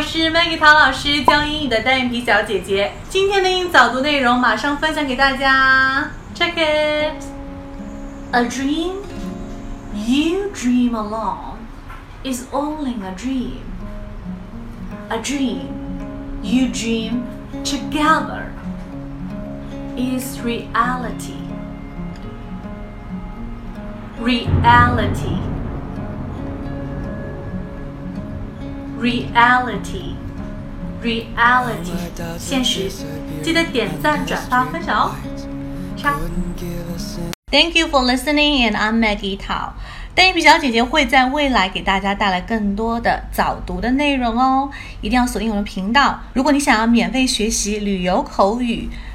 我是 Maggie 陶老师，教英语的单眼皮小姐姐。今天的英语早读内容马上分享给大家。Check it. A dream you dream alone is only a dream. A dream you dream together is reality. Reality. Reality. Reality. 现实。记得点赞、转发、分享哦。唱 Thank you for listening, and I'm Maggie Tao. 单眼皮小姐姐会在未来给大家带来更多的早读的内容哦，一定要锁定我们频道。如果你想要免费学习旅游口语、